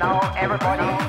Everybody, everybody.